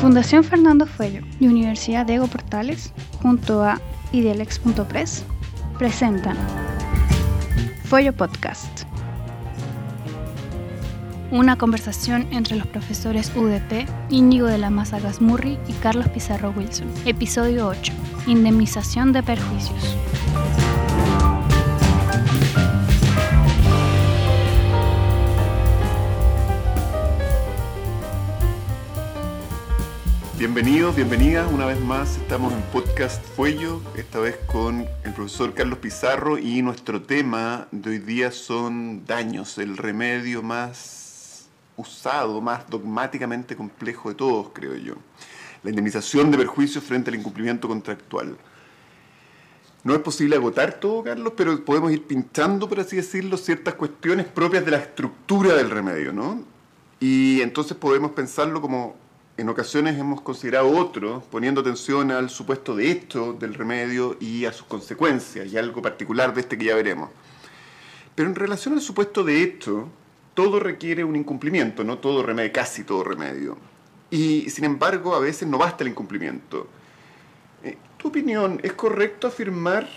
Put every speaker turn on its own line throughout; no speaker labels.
Fundación Fernando Fuello y Universidad Diego Portales, junto a Idealex.press, presentan Fuello Podcast. Una conversación entre los profesores UDP, Íñigo de la Maza Gasmurri y Carlos Pizarro Wilson. Episodio 8. Indemnización de perjuicios.
Bienvenidos, bienvenidas. Una vez más estamos en Podcast Fuello, esta vez con el profesor Carlos Pizarro y nuestro tema de hoy día son daños, el remedio más usado, más dogmáticamente complejo de todos, creo yo. La indemnización de perjuicios frente al incumplimiento contractual. No es posible agotar todo, Carlos, pero podemos ir pintando, por así decirlo, ciertas cuestiones propias de la estructura del remedio, ¿no? Y entonces podemos pensarlo como en ocasiones hemos considerado otro, poniendo atención al supuesto de esto del remedio y a sus consecuencias, y algo particular de este que ya veremos. Pero en relación al supuesto de esto, todo requiere un incumplimiento, no todo remedio, casi todo remedio. Y sin embargo, a veces no basta el incumplimiento. Eh, ¿Tu opinión es correcto afirmar,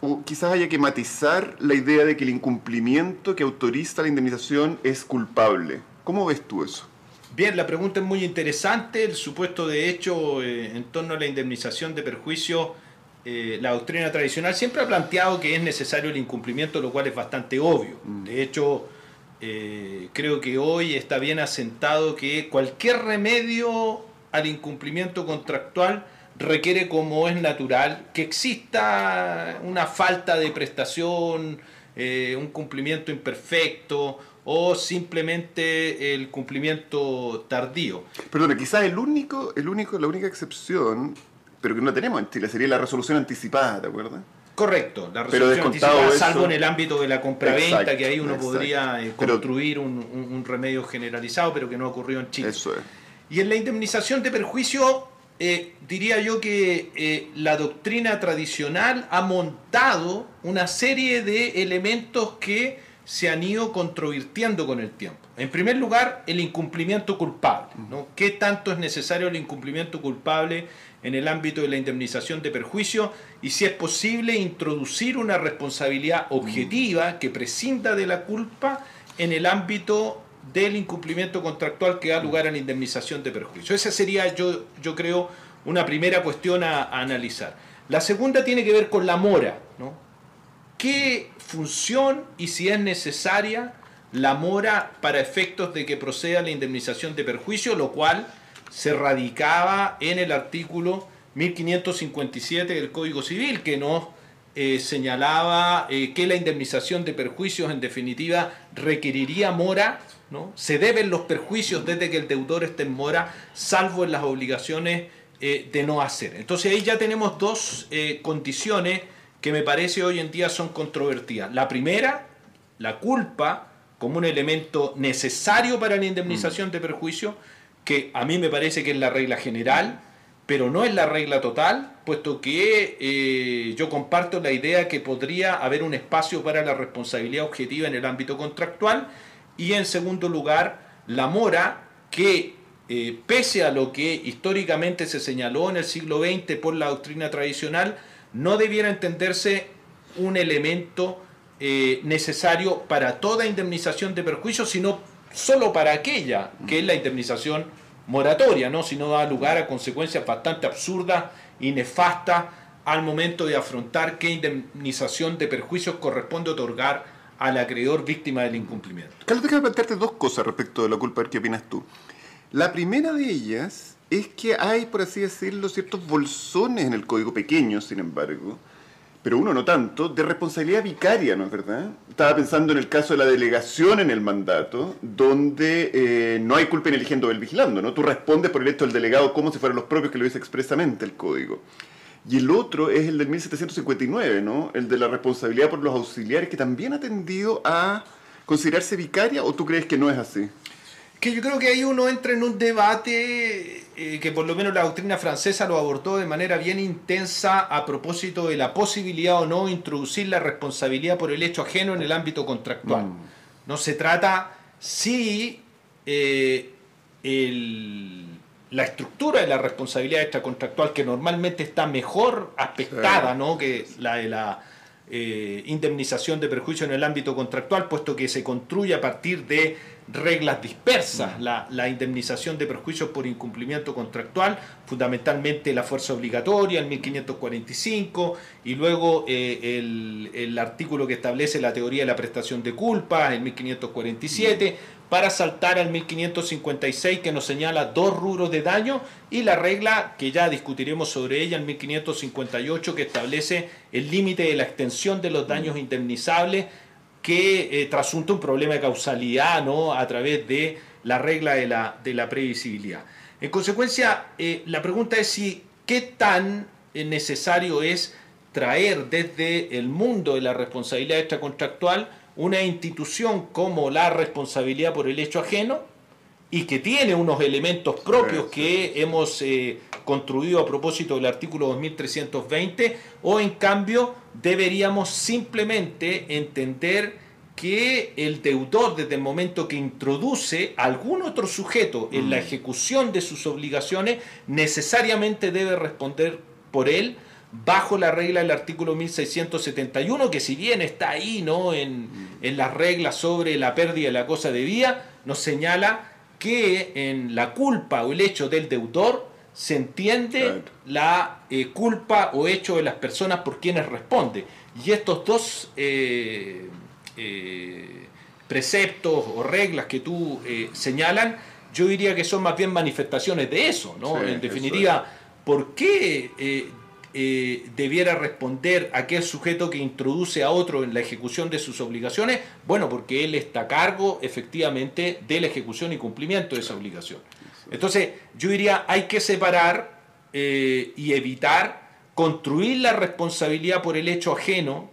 o quizás haya que matizar la idea de que el incumplimiento que autoriza la indemnización es culpable? ¿Cómo ves tú eso?
Bien, la pregunta es muy interesante. El supuesto de hecho eh, en torno a la indemnización de perjuicio, eh, la doctrina tradicional siempre ha planteado que es necesario el incumplimiento, lo cual es bastante obvio. Mm. De hecho, eh, creo que hoy está bien asentado que cualquier remedio al incumplimiento contractual requiere, como es natural, que exista una falta de prestación, un cumplimiento imperfecto o simplemente el cumplimiento tardío.
Perdón, quizás el único, el único, la única excepción, pero que no tenemos en Chile, sería la resolución anticipada, ¿te acuerdas?
Correcto, la resolución anticipada, salvo en el ámbito de la compraventa, que ahí uno podría eh, construir un, remedio generalizado, pero que no ha ocurrido en Chile.
Eso es.
Y en la indemnización de perjuicio, eh, diría yo que eh, la doctrina tradicional ha montado una serie de elementos que se han ido controvirtiendo con el tiempo. En primer lugar, el incumplimiento culpable. ¿no? ¿Qué tanto es necesario el incumplimiento culpable en el ámbito de la indemnización de perjuicio? Y si es posible introducir una responsabilidad objetiva que prescinda de la culpa en el ámbito del incumplimiento contractual que da lugar a la indemnización de perjuicio. Esa sería, yo, yo creo, una primera cuestión a, a analizar. La segunda tiene que ver con la mora. ¿Qué función y si es necesaria la mora para efectos de que proceda la indemnización de perjuicio, lo cual se radicaba en el artículo 1557 del Código Civil, que nos eh, señalaba eh, que la indemnización de perjuicios en definitiva requeriría mora, ¿no? se deben los perjuicios desde que el deudor esté en mora, salvo en las obligaciones eh, de no hacer. Entonces ahí ya tenemos dos condiciones que me parece hoy en día son controvertidas. La primera, la culpa como un elemento necesario para la indemnización mm. de perjuicio, que a mí me parece que es la regla general, pero no es la regla total, puesto que eh, yo comparto la idea que podría haber un espacio para la responsabilidad objetiva en el ámbito contractual, y en segundo lugar, la mora, que eh, pese a lo que históricamente se señaló en el siglo XX por la doctrina tradicional, no debiera entenderse un elemento eh, necesario para toda indemnización de perjuicio, sino solo para aquella que es la indemnización moratoria, ¿no? si no da lugar a consecuencias bastante absurdas y nefastas al momento de afrontar qué indemnización de perjuicios corresponde otorgar al acreedor víctima del incumplimiento.
Carlos, déjame plantearte dos cosas respecto de la culpa, ¿qué opinas tú? La primera de ellas es que hay, por así decirlo, ciertos bolsones en el código pequeño, sin embargo, pero uno no tanto, de responsabilidad vicaria, ¿no es verdad? Estaba pensando en el caso de la delegación en el mandato, donde eh, no hay culpa en eligiendo el vigilando, ¿no? Tú respondes por el hecho del delegado como si fueran los propios que lo dice expresamente el código. Y el otro es el del 1759, ¿no? El de la responsabilidad por los auxiliares, que también ha tendido a considerarse vicaria, ¿o tú crees que no es así?
Que yo creo que ahí uno entra en un debate eh, que por lo menos la doctrina francesa lo abordó de manera bien intensa a propósito de la posibilidad o no introducir la responsabilidad por el hecho ajeno en el ámbito contractual. Mm. No se trata si eh, el la estructura de la responsabilidad extracontractual que normalmente está mejor aspectada ¿no? que la de la eh, indemnización de perjuicio en el ámbito contractual, puesto que se construye a partir de reglas dispersas la, indemnización de perjuicios por incumplimiento contractual, fundamentalmente la fuerza obligatoria, en 1545, y luego eh, el, el, artículo que establece la teoría de la prestación de culpa, en 1547, para saltar al 1556 que nos señala dos rubros de daño y la regla que ya discutiremos sobre ella en 1558 que establece el límite de la extensión de los daños indemnizables que eh, trasunta un problema de causalidad ¿no? a través de la regla de la, de la previsibilidad. En consecuencia, eh, la pregunta es si qué tan eh, necesario es traer desde el mundo de la responsabilidad extracontractual una institución como la responsabilidad por el hecho ajeno y que tiene unos elementos propios que hemos eh, construido a propósito del artículo 2320 o en cambio deberíamos simplemente entender que el deudor desde el momento que introduce algún otro sujeto en la mm. ejecución de sus obligaciones necesariamente debe responder por él bajo la regla del artículo 1671, que si bien está ahí ¿no? en, en las reglas sobre la pérdida de la cosa de vía, nos señala que en la culpa o el hecho del deudor se entiende la eh, culpa o hecho de las personas por quienes responde. Y estos dos eh, eh, preceptos o reglas que tú señalan, yo diría que son más bien manifestaciones de eso, ¿no? en definitiva, ¿por qué eh, debiera responder aquel sujeto que introduce a otro en la ejecución de sus obligaciones? Bueno, porque él está a cargo efectivamente de la ejecución y cumplimiento de esa obligación. Entonces, yo diría, hay que separar eh, y evitar construir la responsabilidad por el hecho ajeno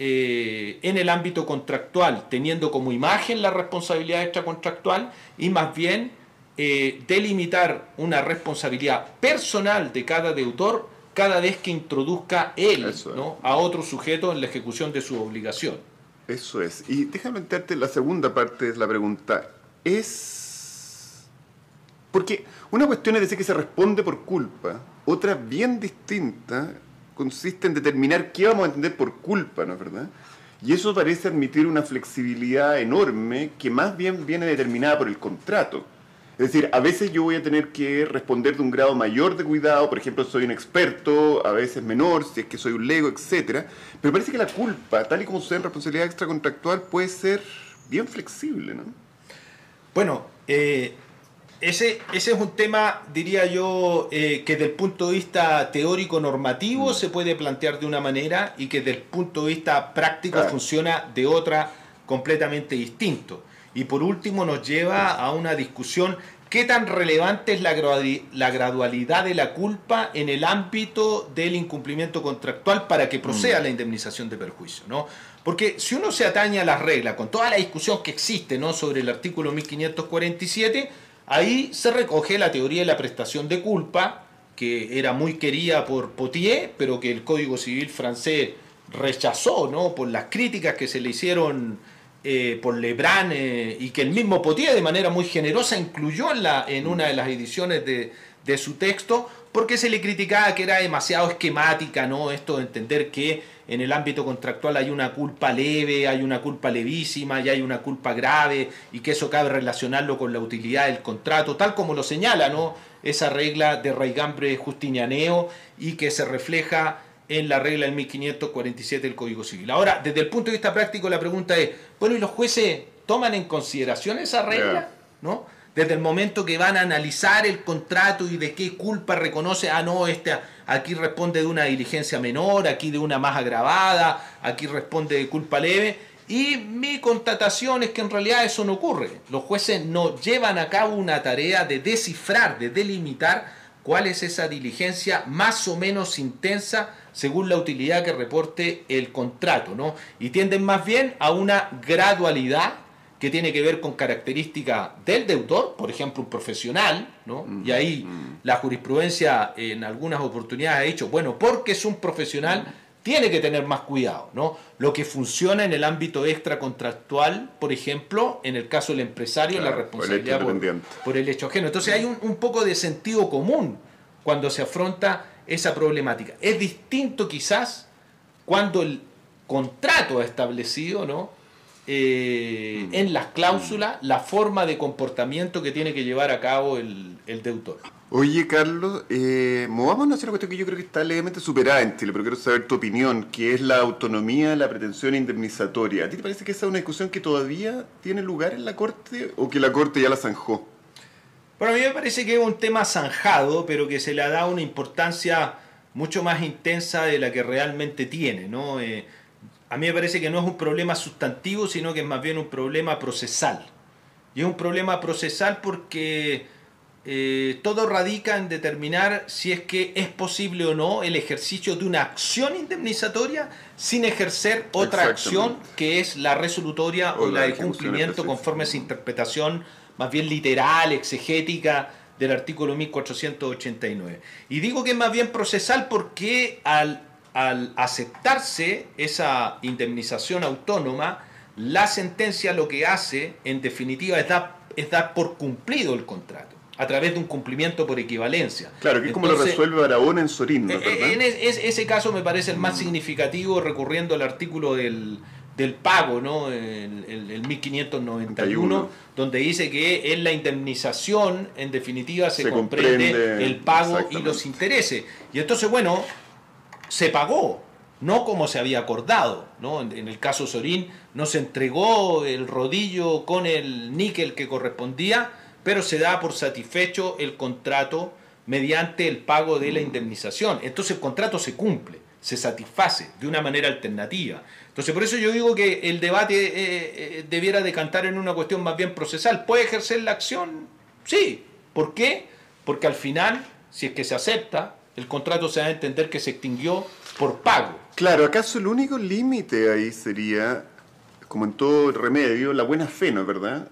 eh, en el ámbito contractual, teniendo como imagen la responsabilidad extracontractual y más bien delimitar una responsabilidad personal de cada deudor cada vez que introduzca él a otro sujeto en la ejecución de su obligación.
Eso es. Y déjame meterte la segunda parte de la pregunta. Es... Porque una cuestión es decir que se responde por culpa, otra bien distinta consiste en determinar qué vamos a entender por culpa, ¿no es verdad? Y eso parece admitir una flexibilidad enorme que más bien viene determinada por el contrato. Es decir, a veces yo voy a tener que responder de un grado mayor de cuidado, por ejemplo, soy un experto, a veces menor, si es que soy un lego, etc. Pero parece que la culpa, tal y como sucede en responsabilidad extracontractual, puede ser bien flexible, ¿no?
Bueno, eh, ese, ese es un tema, diría yo, eh, que desde el punto de vista teórico-normativo mm. se puede plantear de una manera y que desde el punto de vista práctico funciona de otra completamente distinto. Y por último nos lleva a una discusión qué tan relevante es la, gradualidad de la culpa en el ámbito del incumplimiento contractual para que proceda mm. la indemnización de perjuicio. ¿no? Porque si uno se atañe a las reglas, con toda la discusión que existe ¿no? sobre el artículo 1547, ahí se recoge la teoría de la prestación de culpa, que era muy querida por Potier, pero que el Código Civil francés rechazó ¿no? por las críticas que se le hicieron eh, por Lebrun eh, y que el mismo Potier de manera muy generosa incluyó en, la, en una de las ediciones de, de, su texto, porque se le criticaba que era demasiado esquemática, ¿no? Esto de entender que en el ámbito contractual hay una culpa leve, hay una culpa levísima y hay una culpa grave, y que eso cabe relacionarlo con la utilidad del contrato, tal como lo señala, ¿no? Esa regla de Raigambre Justinianeo y que se refleja en la regla del 1547 del Código Civil. Ahora, desde el punto de vista práctico, la pregunta es, bueno, ¿y los jueces toman en consideración esa regla? ¿No? Desde el momento que van a analizar el contrato y de qué culpa reconoce, ah, no, este aquí responde de una diligencia menor, aquí de una más agravada, aquí responde de culpa leve. Y mi constatación es que en realidad eso no ocurre. Los jueces no llevan a cabo una tarea de descifrar, de delimitar cuál es esa diligencia más o menos intensa según la utilidad que reporte el contrato, ¿no? Y tienden más bien a una gradualidad que tiene que ver con características del deudor, por ejemplo, un profesional, ¿no? Y ahí la jurisprudencia en algunas oportunidades ha dicho, bueno, porque es un profesional, tiene que tener más cuidado, ¿no? Lo que funciona en el ámbito extracontractual, por ejemplo, en el caso del empresario, la responsabilidad por, el hecho ajeno. Entonces hay un, un, poco de sentido común cuando se afronta esa problemática. Es distinto quizás cuando el contrato ha establecido, ¿no? Eh, mm. en las cláusulas la forma de comportamiento que tiene que llevar a cabo el, el deutor.
Oye, Carlos, eh, movamos a hacer una cuestión que yo creo que está levemente superada en Chile, pero quiero saber tu opinión, que es la autonomía, la pretensión indemnizatoria. ¿A ti te parece que esa es una discusión que todavía tiene lugar en la Corte o que la Corte ya la zanjó?
Bueno, a mí me parece que es un tema zanjado, pero que se le ha dado una importancia mucho más intensa de la que realmente tiene, ¿no? Eh, a mí me parece que no es un problema sustantivo, sino que es más bien un problema procesal. Y es un problema procesal porque eh, todo radica en determinar si es que es posible o no el ejercicio de una acción indemnizatoria sin ejercer otra acción que es la resolutoria o, la de cumplimiento conforme a esa interpretación más bien literal, exegética del artículo 1489. Y digo que es más bien procesal porque al al aceptarse esa indemnización autónoma, la sentencia lo que hace, en definitiva, es dar, es dar por cumplido el contrato a través de un cumplimiento por equivalencia.
Claro, que es como lo resuelve Aragón en Sorín,
¿no? Eh, en ese caso me parece el más mm. significativo recurriendo al artículo del, pago, ¿no? El, el, 1591, donde dice que en la indemnización, en definitiva, se, comprende, el pago y los intereses. Y entonces, bueno, se pagó, no como se había acordado. ¿no? En, el caso Sorín no se entregó el rodillo con el níquel que correspondía, pero se da por satisfecho el contrato mediante el pago de la indemnización. Entonces el contrato se cumple, se satisface de una manera alternativa. Entonces por eso yo digo que el debate eh, eh, debiera decantar en una cuestión más bien procesal. ¿Puede ejercer la acción? Sí. ¿Por qué? Porque al final, si es que se acepta, el contrato se va a entender que se extinguió por pago.
Claro, ¿acaso el único límite ahí sería, como en todo remedio, la buena fe, ¿no es verdad?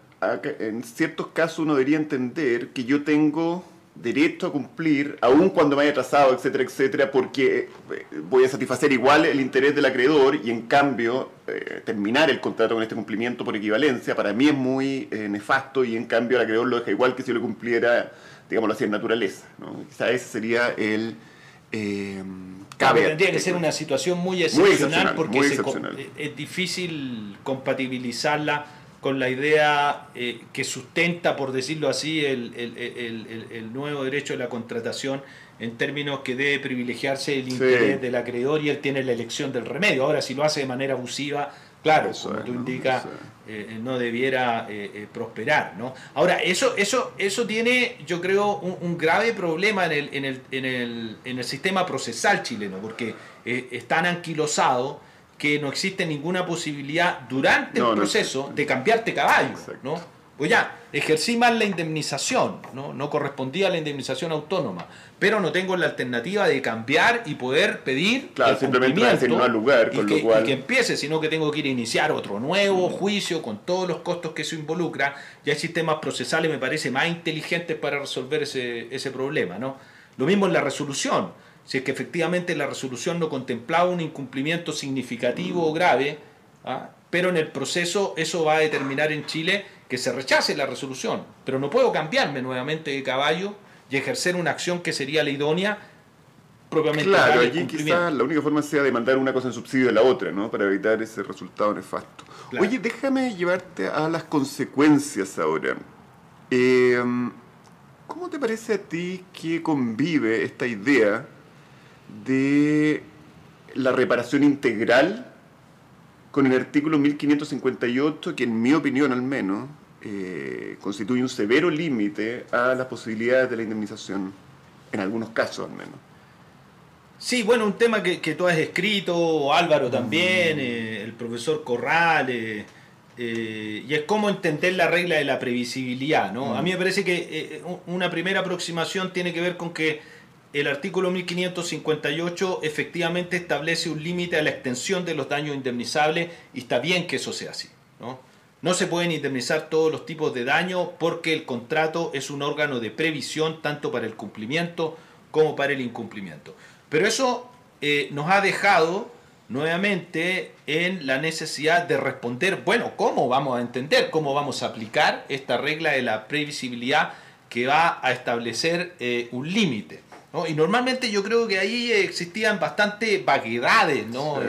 En ciertos casos uno debería entender que yo tengo derecho a cumplir, aun cuando me haya atrasado, etcétera, etcétera, porque eh, voy a satisfacer igual el interés del acreedor y en cambio eh, terminar el contrato con este cumplimiento por equivalencia para mí es muy eh, nefasto y en cambio el acreedor lo deja igual que si lo cumpliera digámoslo así, en naturaleza. ¿no? Quizá ese sería el...
Eh, tendría que ser una situación muy excepcional, porque es difícil compatibilizarla con la idea eh, que sustenta, por decirlo así, el, el, nuevo derecho de la contratación en términos que debe privilegiarse el interés del acreedor y él tiene la elección del remedio. Ahora, si lo hace de manera abusiva, Claro, como tú indicas, eh, no debiera eh, prosperar. ¿no? Ahora, eso, eso, eso tiene, yo creo, un, grave problema en el, en, el, en, el, en el sistema procesal chileno, porque es tan anquilosado que no existe ninguna posibilidad durante el proceso de cambiarte caballo. ¿no? Pues ya, ejercí mal la indemnización, ¿no? no correspondía a la indemnización autónoma, pero no tengo la alternativa de cambiar y poder pedir
claro, simplemente no lugar,
con y, que, lo y que empiece, sino que tengo que ir a iniciar otro nuevo juicio con todos los costos que eso involucra. Ya hay sistemas procesales, me parece, más inteligentes para resolver ese, ese problema. ¿no? Lo mismo en la resolución. Si es que efectivamente la resolución no contemplaba un incumplimiento significativo o grave, ¿ah? pero en el proceso eso va a determinar en Chile que se rechace la resolución, pero no puedo cambiarme nuevamente de caballo y ejercer una acción que sería la idónea propiamente.
Claro, allí quizás la única forma sea demandar una cosa en subsidio de la otra, ¿no? Para evitar ese resultado nefasto. Oye, déjame llevarte a las consecuencias ahora. Em, ¿Cómo te parece a ti que convive esta idea de la reparación integral con el artículo 1558, que en mi opinión al menos eh, constituye un severo límite a las posibilidades de la indemnización, en algunos casos al menos.
Sí, bueno, un tema que, tú has escrito, Álvaro también, mm. eh, el profesor Corral, eh, y es cómo entender la regla de la previsibilidad. ¿no? A mí me parece que una primera aproximación tiene que ver con que el artículo 1558 efectivamente establece un límite a la extensión de los daños indemnizables y está bien que eso sea así. ¿no? No se pueden indemnizar todos los tipos de daño porque el contrato es un órgano de previsión tanto para el cumplimiento como para el incumplimiento. Pero eso eh, nos ha dejado nuevamente en la necesidad de responder, bueno, ¿cómo vamos a entender, cómo vamos a aplicar esta regla de la previsibilidad que va a establecer eh, un límite? Y normalmente yo creo que ahí existían bastante vaguedades ¿no?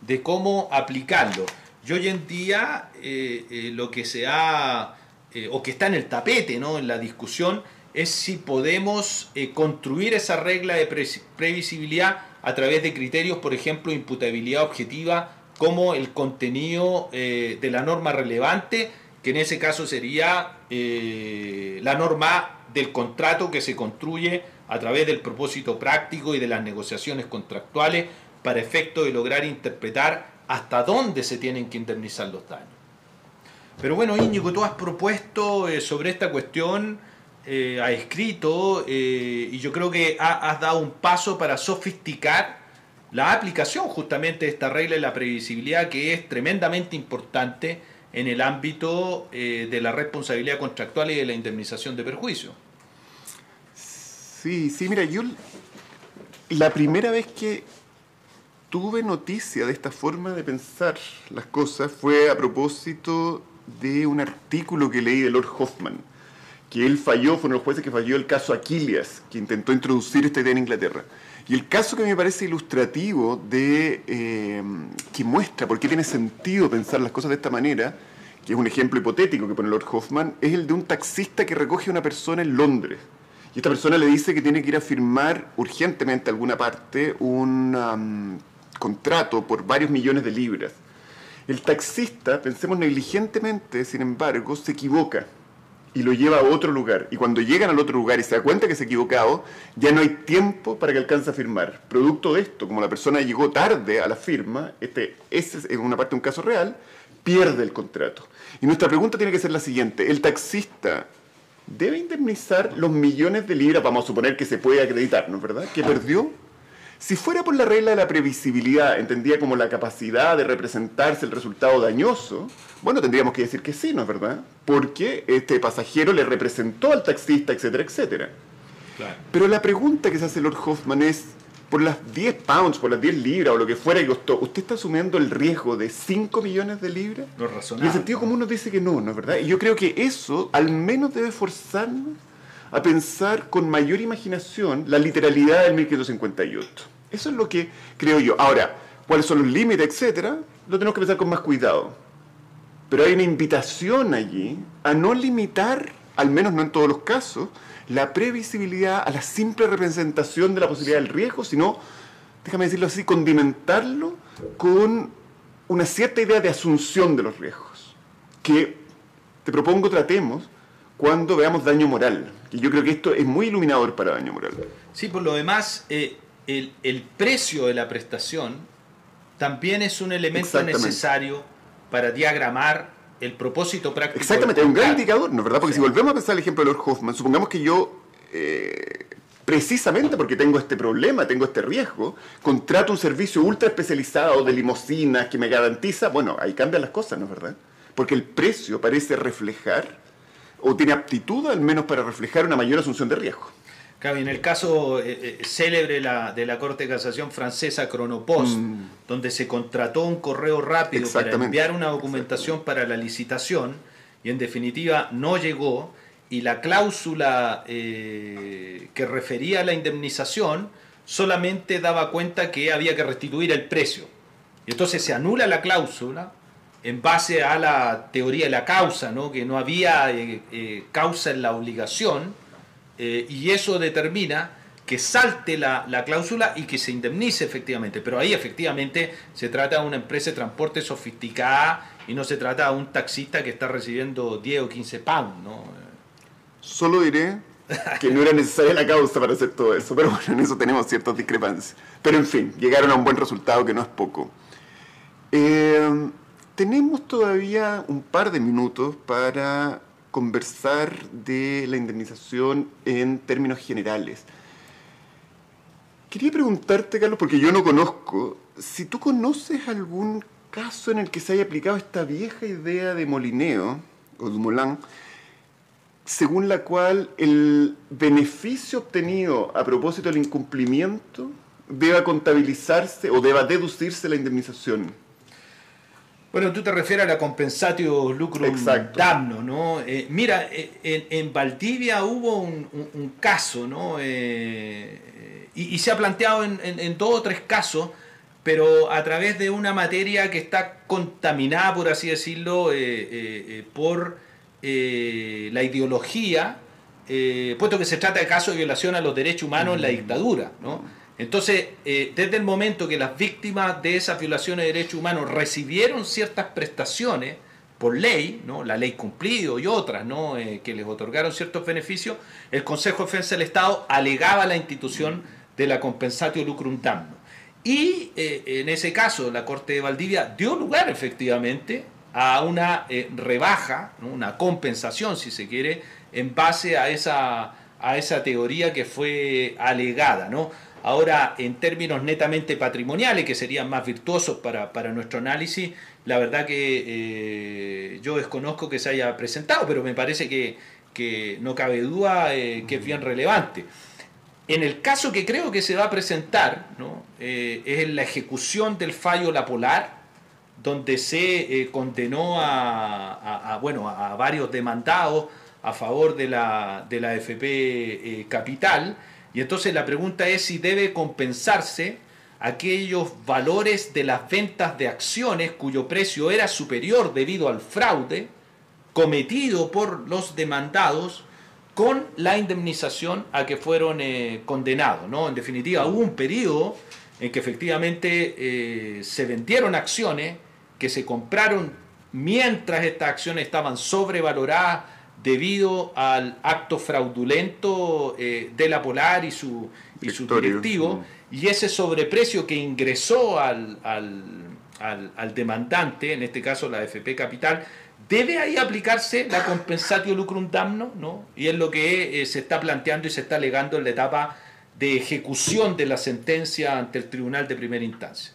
de cómo aplicarlo. Y hoy en día eh, eh, lo que se ha, o que está en el tapete, ¿no? en la discusión, es si podemos construir esa regla de previsibilidad a través de criterios, por ejemplo, imputabilidad objetiva, como el contenido eh, de la norma relevante, que en ese caso sería eh, la norma del contrato que se construye a través del propósito práctico y de las negociaciones contractuales para efecto de lograr interpretar hasta dónde se tienen que indemnizar los daños. Pero bueno, Íñigo, tú has propuesto eh, sobre esta cuestión eh, ha escrito eh, y yo creo que has dado un paso para sofisticar la aplicación justamente de esta regla de la previsibilidad que es tremendamente importante en el ámbito de la responsabilidad contractual y de la indemnización de perjuicio.
Sí, sí, mira, yo la primera vez que tuve noticia de esta forma de pensar las cosas fue a propósito de un artículo que leí de Lord Hoffman que él falló, fueron los jueces que falló el caso Aquilias, que intentó introducir esta idea en Inglaterra. Y el caso que me parece ilustrativo de eh, que muestra por qué tiene sentido pensar las cosas de esta manera, que es un ejemplo hipotético que pone Lord Hoffman, es el de un taxista que recoge a una persona en Londres. Y esta persona le dice que tiene que ir a firmar urgentemente a alguna parte un contrato por varios millones de libras. El taxista, pensemos negligentemente, sin embargo, se equivoca y lo lleva a otro lugar. Y cuando llegan al otro lugar y se da cuenta que se ha equivocado, ya no hay tiempo para que alcance a firmar. Producto de esto, como la persona llegó tarde a la firma, este, es en una parte un caso real, pierde el contrato. Y nuestra pregunta tiene que ser la siguiente. ¿El taxista debe indemnizar los millones de libras, vamos a suponer que se puede acreditar, ¿no es verdad? Que perdió si fuera por la regla de la previsibilidad, entendía como la capacidad de representarse el resultado dañoso, bueno, tendríamos que decir que sí, ¿no es verdad? Porque este pasajero le representó al taxista, etcétera, etcétera. Pero la pregunta que se hace Lord Hoffman es, por las 10 pounds, por las 10 libras o lo que fuera que costó, ¿usted está asumiendo el riesgo de 5 millones de libras?
No es razonable.
Y el sentido común nos dice que no, ¿no es verdad? Y yo creo que eso al menos debe forzarnos a pensar con mayor imaginación la literalidad del 1558. Eso es lo que creo yo. Ahora, cuáles son los límites, etcétera, lo tenemos que pensar con más cuidado. Pero hay una invitación allí a no limitar, al menos no en todos los casos, la previsibilidad a la simple representación de la posibilidad del riesgo, sino, déjame decirlo así, condimentarlo con una cierta idea de asunción de los riesgos, que te propongo tratemos cuando veamos daño moral. Y yo creo que esto es muy iluminador para daño moral.
Sí, por lo demás, eh, el, precio de la prestación también es un elemento necesario para diagramar el propósito práctico.
Exactamente, es un gran indicador, ¿no es verdad? Porque si volvemos a pensar el ejemplo de Lord Hoffman, supongamos que yo, eh, precisamente porque tengo este problema, tengo este riesgo, contrato un servicio ultra especializado de limosinas que me garantiza, bueno, ahí cambian las cosas, ¿no es verdad? Porque el precio parece reflejar o tiene aptitud al menos para reflejar una mayor asunción de riesgo.
Claro, en el caso eh, eh, célebre la, de la Corte de Casación francesa Cronopost, mm. donde se contrató un correo rápido para enviar una documentación para la licitación y en definitiva no llegó y la cláusula eh, que refería a la indemnización solamente daba cuenta que había que restituir el precio. Y entonces se anula la cláusula en base a la teoría de la causa, ¿no? que no había causa en la obligación, eh, y eso determina que salte la, cláusula y que se indemnice efectivamente. Pero ahí efectivamente se trata de una empresa de transporte sofisticada y no se trata de un taxista que está recibiendo 10 o 15 pounds. ¿no?
Solo diré que no era necesaria la causa para hacer todo eso, pero bueno, en eso tenemos ciertas discrepancias. Pero en fin, llegaron a un buen resultado que no es poco. Eh, tenemos todavía un par de minutos para conversar de la indemnización en términos generales. Quería preguntarte, Carlos, porque yo no conozco, si tú conoces algún caso en el que se haya aplicado esta vieja idea de molineo o Dumoulin, según la cual el beneficio obtenido a propósito del incumplimiento deba contabilizarse o deba deducirse la indemnización.
Bueno, tú te refieres a la compensatio lucrum damno, ¿no? Eh, mira, eh, en, Valdivia hubo un, caso, ¿no? Eh, y, se ha planteado en, en, dos o tres casos, pero a través de una materia que está contaminada, por así decirlo, por la ideología, puesto que se trata de casos de violación a los derechos humanos en la dictadura, ¿no? Entonces, eh, desde el momento que las víctimas de esas violaciones de derechos humanos recibieron ciertas prestaciones por ley, ¿no? la ley cumplido y otras ¿no? Eh, que les otorgaron ciertos beneficios, el Consejo de Defensa del Estado alegaba la institución de la compensatio lucrum damno. Y eh, en ese caso, la Corte de Valdivia dio lugar efectivamente a una rebaja, una compensación, si se quiere, en base a esa, a esa teoría que fue alegada. ¿no? Ahora, en términos netamente patrimoniales, que serían más virtuosos para, nuestro análisis, la verdad que eh, yo desconozco que se haya presentado, pero me parece que, no cabe duda eh, que es bien relevante. En el caso que creo que se va a presentar, ¿no? Eh, es en la ejecución del fallo La Polar, donde se condenó a, bueno, a varios demandados a favor de la, de la FP Capital, y entonces la pregunta es si debe compensarse aquellos valores de las ventas de acciones cuyo precio era superior debido al fraude cometido por los demandados con la indemnización a que fueron eh, condenados. ¿no? En definitiva, hubo un periodo en que efectivamente eh, se vendieron acciones que se compraron mientras estas acciones estaban sobrevaloradas debido al acto fraudulento eh, de la Polar y su, y su directivo, y ese sobreprecio que ingresó al, al, demandante, en este caso la FP Capital, debe ahí aplicarse la compensatio lucrum damno, ¿no? y es lo que eh, se está planteando y se está alegando en la etapa de ejecución de la sentencia ante el Tribunal de Primera Instancia.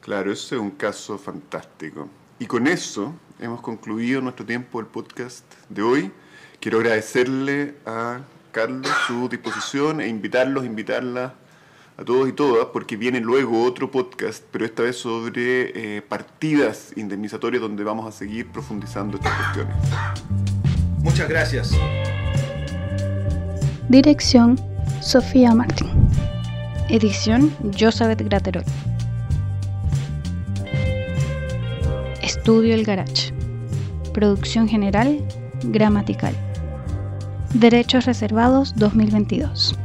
Claro, ese es un caso fantástico. Y con eso hemos concluido nuestro tiempo del podcast de hoy. Quiero agradecerle a Carlos su disposición e invitarlos, invitarlas a todos y todas, porque viene luego otro podcast, pero esta vez sobre eh, partidas indemnizatorias donde vamos a seguir profundizando estas cuestiones.
Muchas gracias.
Dirección Sofía Martín. Edición Josabeth Graterol. Estudio El Garage. Producción general Gramatical. Derechos Reservados 2022.